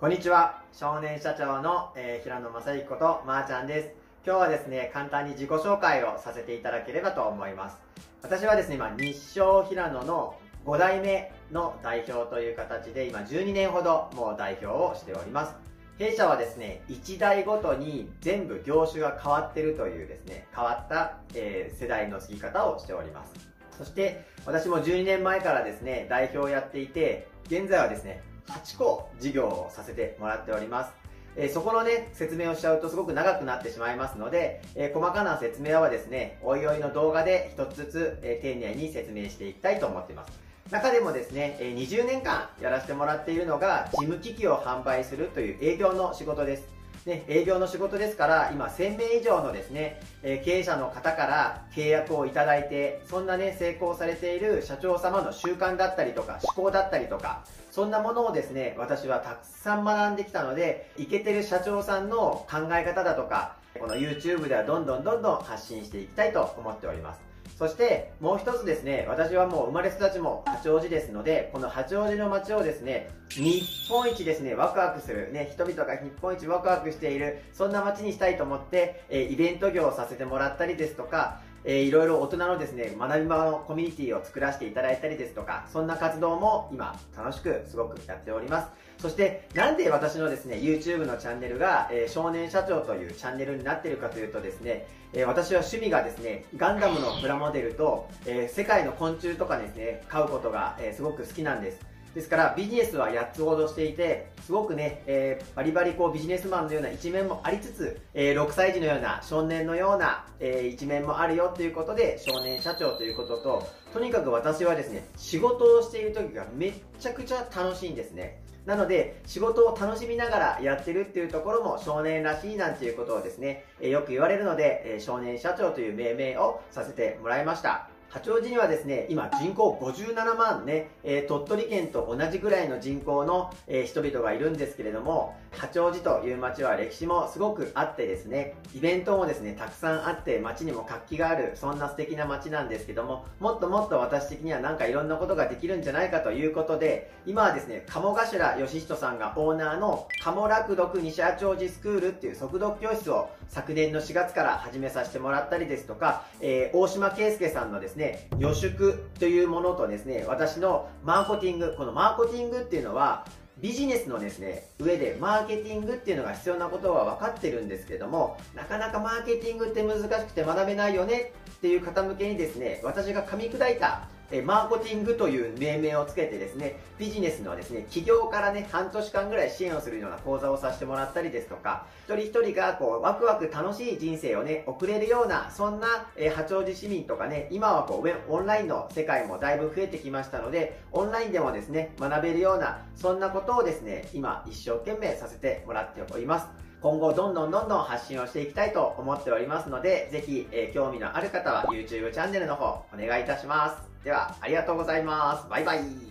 こんにちは。少年社長の、えー、平野正幸ことまーちゃんです。今日はですね、簡単に自己紹介をさせていただければと思います。私はですね、今、日照平野の5代目の代表という形で、今12年ほどもう代表をしております。弊社はですね、1代ごとに全部業種が変わってるというですね、変わった、えー、世代の継ぎ方をしております。そして、私も12年前からですね、代表をやっていて、現在はですね、8個事業をさせてもらっております。えー、そこのね、説明をしちゃうとすごく長くなってしまいますので、えー、細かな説明はですね、おいおいの動画で一つずつ、えー、丁寧に説明していきたいと思っています。中でもですね、え20年間やらせてもらっているのが、事務機器を販売するという営業の仕事です。ね、営業の仕事ですから、今1000名以上のですね、えー、経営者の方から契約をいただいて、そんなね、成功されている社長様の習慣だったりとか、思考だったりとか、そんなものをですね、私はたくさん学んできたので、いけてる社長さんの考え方だとか、この YouTube ではどんどんどんどん発信していきたいと思っております。そしてもう一つですね、私はもう生まれ育ちも八王子ですので、この八王子の街をですね、日本一ですね、ワクワクする、ね、人々が日本一ワクワクしている、そんな街にしたいと思って、えイベント業をさせてもらったりですとか、えー、いろいろ大人のですね、学び場のコミュニティを作らせていただいたりですとか、そんな活動も今楽しくすごくやっております。そして、なんで私のですね、YouTube のチャンネルが、えー、少年社長というチャンネルになっているかというとですね、えー、私は趣味がですね、ガンダムのプラモデルと、え世界の昆虫とかですね、飼うことが、えすごく好きなんです。ですからビジネスは8つほどしていて、すごくね、えー、バリバリこうビジネスマンのような一面もありつつ、えー、6歳児のような少年のような、えー、一面もあるよということで、少年社長ということと、とにかく私はですね、仕事をしている時がめっちゃくちゃ楽しいんですね。なので、仕事を楽しみながらやってるっていうところも少年らしいなんていうことをですね、えよく言われるので、え少年社長という命名をさせてもらいました。八王子にはですね、今人口57万ね、えー、鳥取県と同じぐらいの人口の、えー、人々がいるんですけれども、八王子という街は歴史もすごくあってですね、イベントもですね、たくさんあって街にも活気がある、そんな素敵な街なんですけども、もっともっと私的にはなんかいろんなことができるんじゃないかということで、今はですね、鴨頭義人さんがオーナーの鴨楽読西八王子スクールっていう速読教室を昨年の4月から始めさせてもらったりですとか、えー、大島圭介さんのですね、ね、予祝というものとですね、私のマーケティング、このマーケティングっていうのは、ビジネスのですね、上でマーケティングっていうのが必要なことは分かってるんですけども、なかなかマーケティングって難しくて学べないよねっていう方向けにですね、私が噛み砕いたえマーケティングという命名をつけてですね、ビジネスのですね、企業からね、半年間ぐらい支援をするような講座をさせてもらったりですとか、一人一人がこう、ワクワク楽しい人生をね、送れるような、そんな、え八王子市民とかね、今はこう、オンラインの世界もだいぶ増えてきましたので、オンラインでもですね、学べるような、そんなことをですね、今一生懸命させてもらっております。今後どんどんどんどん発信をしていきたいと思っておりますので、ぜひ、えー、興味のある方は YouTube チャンネルの方お願いいたします。では、ありがとうございます。バイバイ。